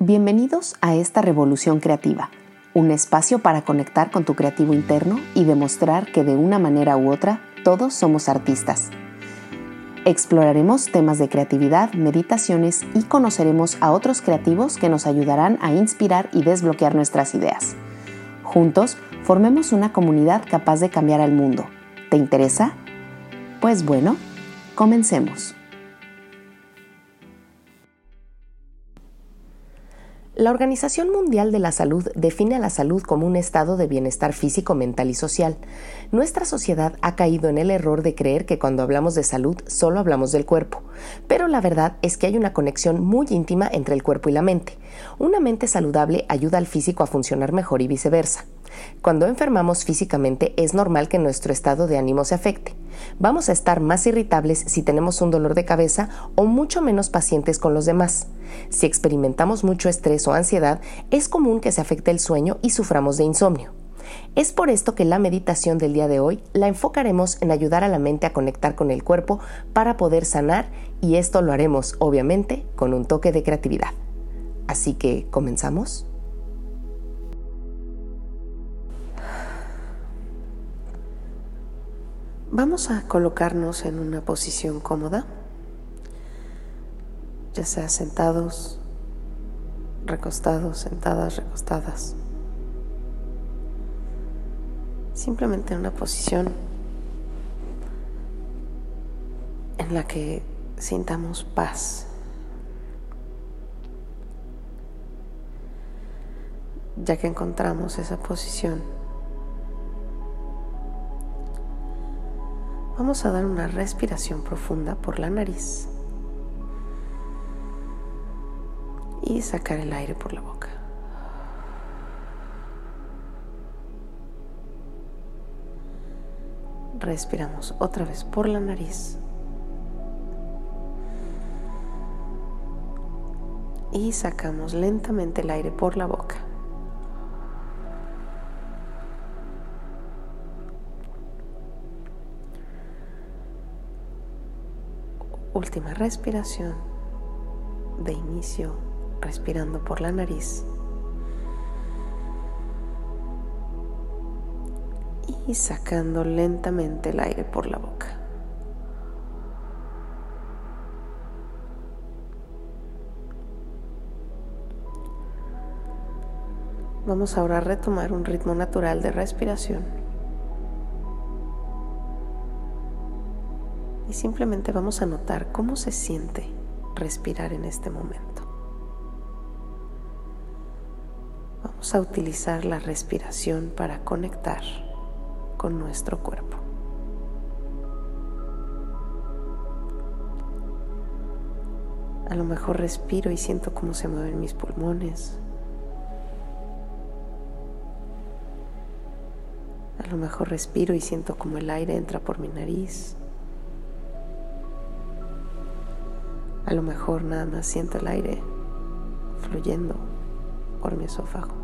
Bienvenidos a esta revolución creativa, un espacio para conectar con tu creativo interno y demostrar que de una manera u otra todos somos artistas. Exploraremos temas de creatividad, meditaciones y conoceremos a otros creativos que nos ayudarán a inspirar y desbloquear nuestras ideas. Juntos, formemos una comunidad capaz de cambiar al mundo. ¿Te interesa? Pues bueno, comencemos. La Organización Mundial de la Salud define a la salud como un estado de bienestar físico, mental y social. Nuestra sociedad ha caído en el error de creer que cuando hablamos de salud solo hablamos del cuerpo, pero la verdad es que hay una conexión muy íntima entre el cuerpo y la mente. Una mente saludable ayuda al físico a funcionar mejor y viceversa. Cuando enfermamos físicamente es normal que nuestro estado de ánimo se afecte. Vamos a estar más irritables si tenemos un dolor de cabeza o mucho menos pacientes con los demás. Si experimentamos mucho estrés o ansiedad, es común que se afecte el sueño y suframos de insomnio. Es por esto que la meditación del día de hoy la enfocaremos en ayudar a la mente a conectar con el cuerpo para poder sanar y esto lo haremos obviamente con un toque de creatividad. Así que, ¿comenzamos? Vamos a colocarnos en una posición cómoda, ya sea sentados, recostados, sentadas, recostadas. Simplemente en una posición en la que sintamos paz. Ya que encontramos esa posición, Vamos a dar una respiración profunda por la nariz y sacar el aire por la boca. Respiramos otra vez por la nariz. Y sacamos lentamente el aire por la boca. Última respiración de inicio, respirando por la nariz. Y sacando lentamente el aire por la boca. Vamos ahora a retomar un ritmo natural de respiración. Y simplemente vamos a notar cómo se siente respirar en este momento. Vamos a utilizar la respiración para conectar con nuestro cuerpo. A lo mejor respiro y siento cómo se mueven mis pulmones. A lo mejor respiro y siento cómo el aire entra por mi nariz. A lo mejor nada más siento el aire fluyendo por mi esófago.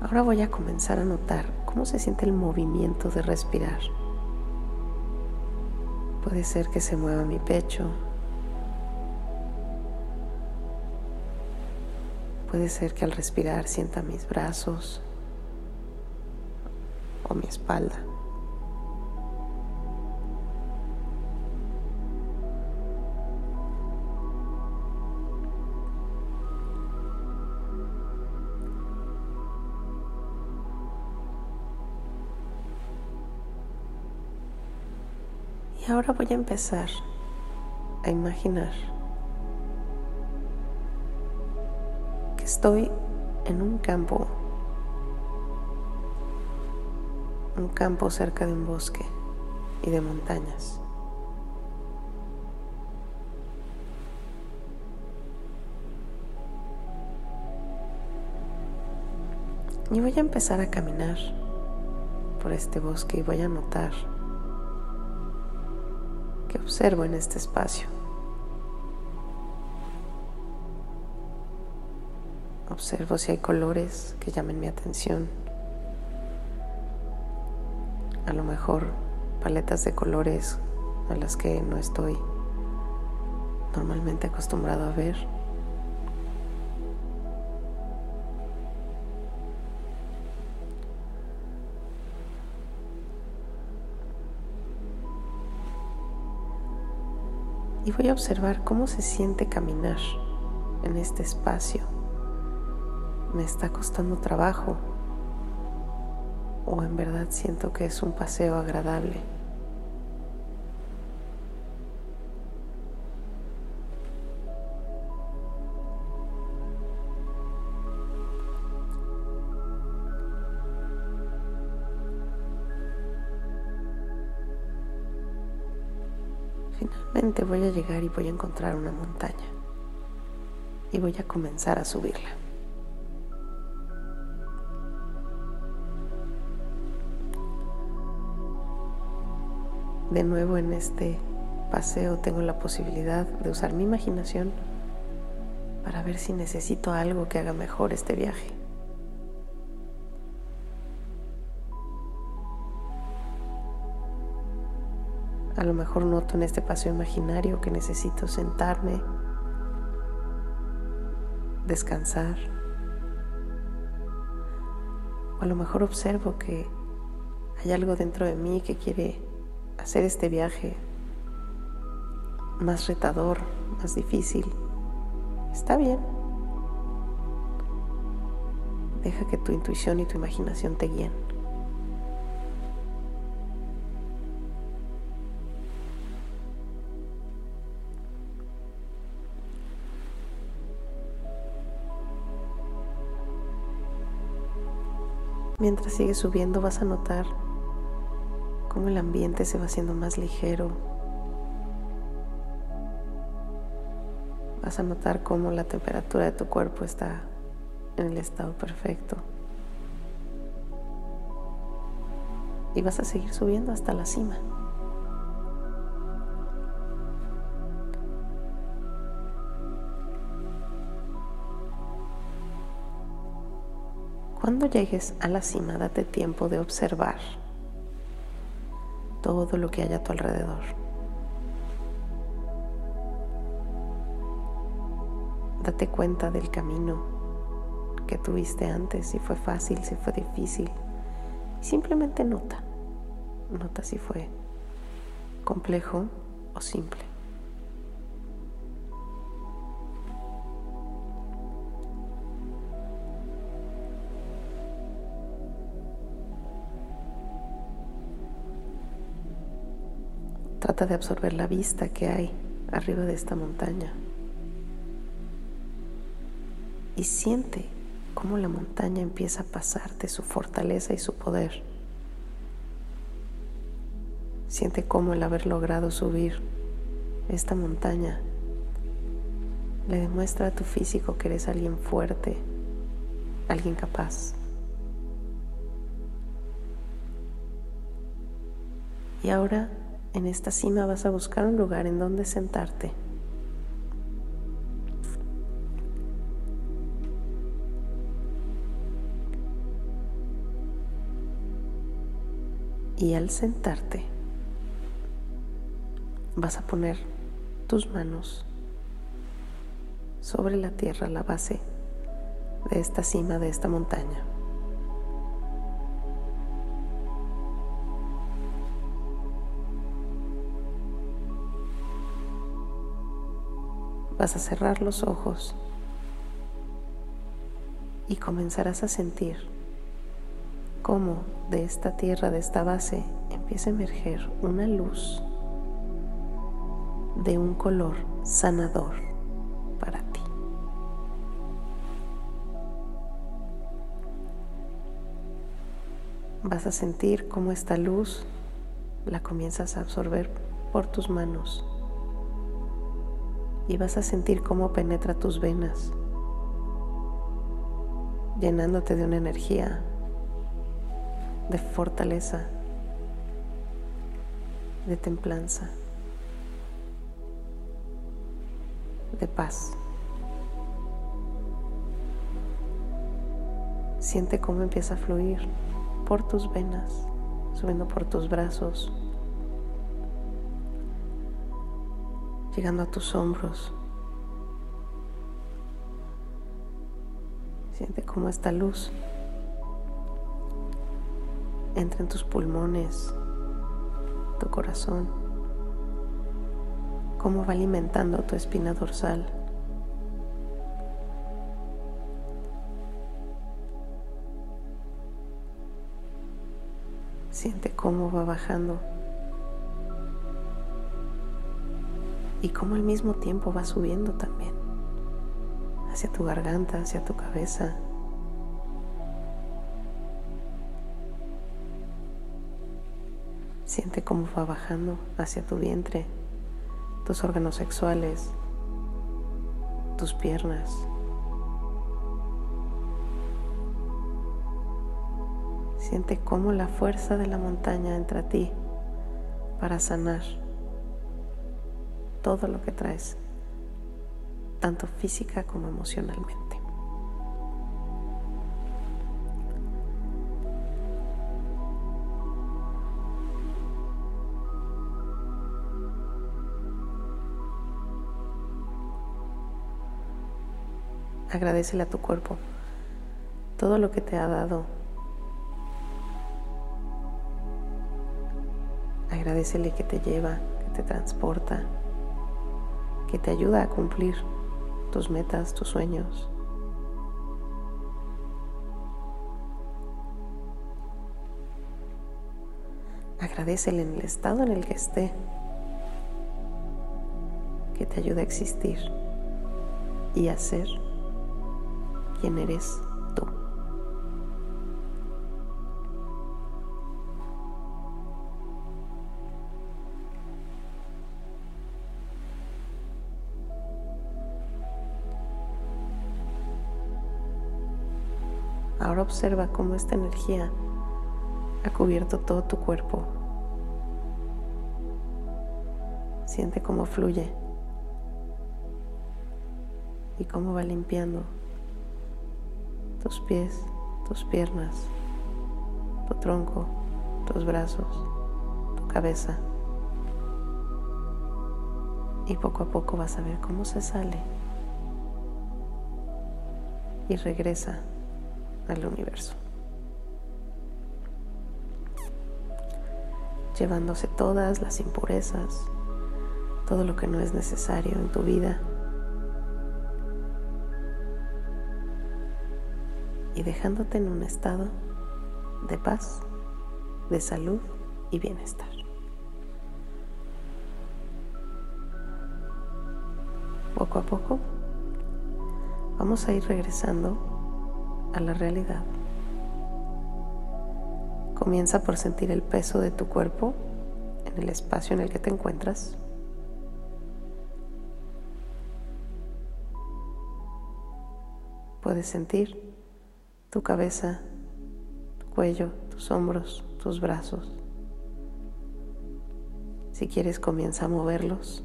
Ahora voy a comenzar a notar cómo se siente el movimiento de respirar. Puede ser que se mueva mi pecho, Puede ser que al respirar sienta mis brazos o mi espalda. Y ahora voy a empezar a imaginar Estoy en un campo, un campo cerca de un bosque y de montañas. Y voy a empezar a caminar por este bosque y voy a notar que observo en este espacio. Observo si hay colores que llamen mi atención. a lo mejor paletas de colores a las que no estoy normalmente acostumbrado a ver. Y voy a observar cómo se siente caminar en este espacio. Me está costando trabajo o en verdad siento que es un paseo agradable. Finalmente voy a llegar y voy a encontrar una montaña y voy a comenzar a subirla. De nuevo en este paseo tengo la posibilidad de usar mi imaginación para ver si necesito algo que haga mejor este viaje. A lo mejor noto en este paseo imaginario que necesito sentarme, descansar. O a lo mejor observo que hay algo dentro de mí que quiere hacer este viaje más retador, más difícil, está bien. Deja que tu intuición y tu imaginación te guíen. Mientras sigues subiendo vas a notar cómo el ambiente se va haciendo más ligero. Vas a notar cómo la temperatura de tu cuerpo está en el estado perfecto. Y vas a seguir subiendo hasta la cima. Cuando llegues a la cima, date tiempo de observar todo lo que hay a tu alrededor. Date cuenta del camino que tuviste antes, si fue fácil, si fue difícil. Simplemente nota, nota si fue complejo o simple. De absorber la vista que hay arriba de esta montaña. Y siente cómo la montaña empieza a pasarte su fortaleza y su poder. Siente cómo el haber logrado subir esta montaña le demuestra a tu físico que eres alguien fuerte, alguien capaz. Y ahora en esta cima vas a buscar un lugar en donde sentarte. Y al sentarte, vas a poner tus manos sobre la tierra, la base de esta cima, de esta montaña. Vas a cerrar los ojos y comenzarás a sentir cómo de esta tierra, de esta base, empieza a emerger una luz de un color sanador para ti. Vas a sentir cómo esta luz la comienzas a absorber por tus manos y vas a sentir cómo penetra tus venas, llenándote de una energía de fortaleza, de templanza, de paz. Siente cómo empieza a fluir por tus venas subiendo por tus brazos, llegando a tus hombros. Siente cómo esta luz entra en tus pulmones, tu corazón, cómo va alimentando tu espina dorsal. Siente cómo va bajando y cómo al mismo tiempo va subiendo también hacia tu garganta, hacia tu cabeza. Siente cómo va bajando hacia tu vientre, tus órganos sexuales, tus piernas. Siente cómo la fuerza de la montaña entra a ti para sanar todo lo que traes tanto física como emocionalmente. Agradecele a tu cuerpo todo lo que te ha dado. Agradecele que te lleva, que te transporta, que te ayuda a cumplir tus metas, tus sueños. Agradecele en el estado en el que esté, que te ayude a existir y a ser quien eres observa cómo esta energía ha cubierto todo tu cuerpo. Siente cómo fluye y cómo va limpiando tus pies, tus piernas, tu tronco, tus brazos, tu cabeza. Y poco a poco vas a ver cómo se sale y regresa al universo. Llevándose todas las impurezas, todo lo que no es necesario en tu vida. Y dejándote en un estado de paz, de salud y bienestar. Poco a poco vamos a ir regresando a la realidad. Comienza por sentir el peso de tu cuerpo en el espacio en el que te encuentras. Puedes sentir tu cabeza, tu cuello, tus hombros, tus brazos. Si quieres comienza a moverlos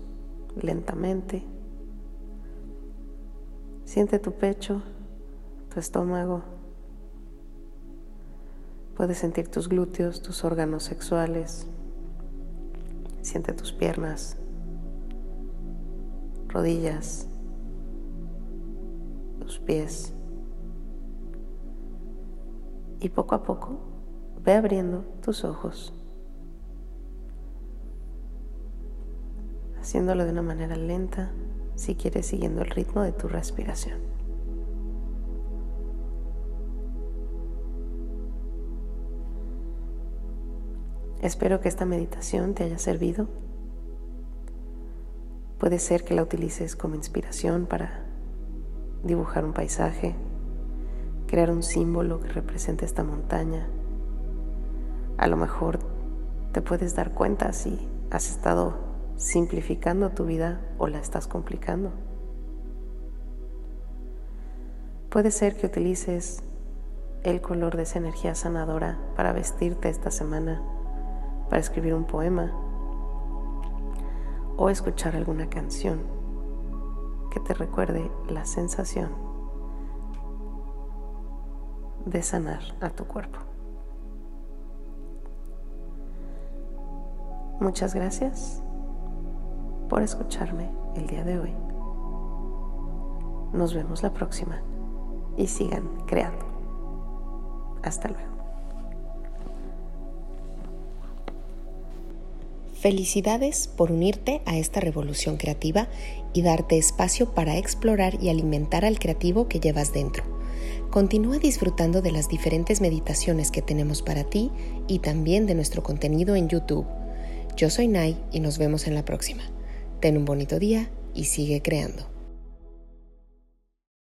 lentamente. Siente tu pecho, tu estómago. Puedes sentir tus glúteos, tus órganos sexuales. Siente tus piernas, rodillas, tus pies. Y poco a poco ve abriendo tus ojos, haciéndolo de una manera lenta si quieres siguiendo el ritmo de tu respiración. Espero que esta meditación te haya servido. Puede ser que la utilices como inspiración para dibujar un paisaje, crear un símbolo que represente esta montaña. A lo mejor te puedes dar cuenta si has estado simplificando tu vida o la estás complicando. Puede ser que utilices el color de esa energía sanadora para vestirte esta semana para escribir un poema o escuchar alguna canción que te recuerde la sensación de sanar a tu cuerpo. Muchas gracias por escucharme el día de hoy. Nos vemos la próxima y sigan creando. Hasta luego. Felicidades por unirte a esta revolución creativa y darte espacio para explorar y alimentar al creativo que llevas dentro. Continúa disfrutando de las diferentes meditaciones que tenemos para ti y también de nuestro contenido en YouTube. Yo soy Nai y nos vemos en la próxima. Ten un bonito día y sigue creando.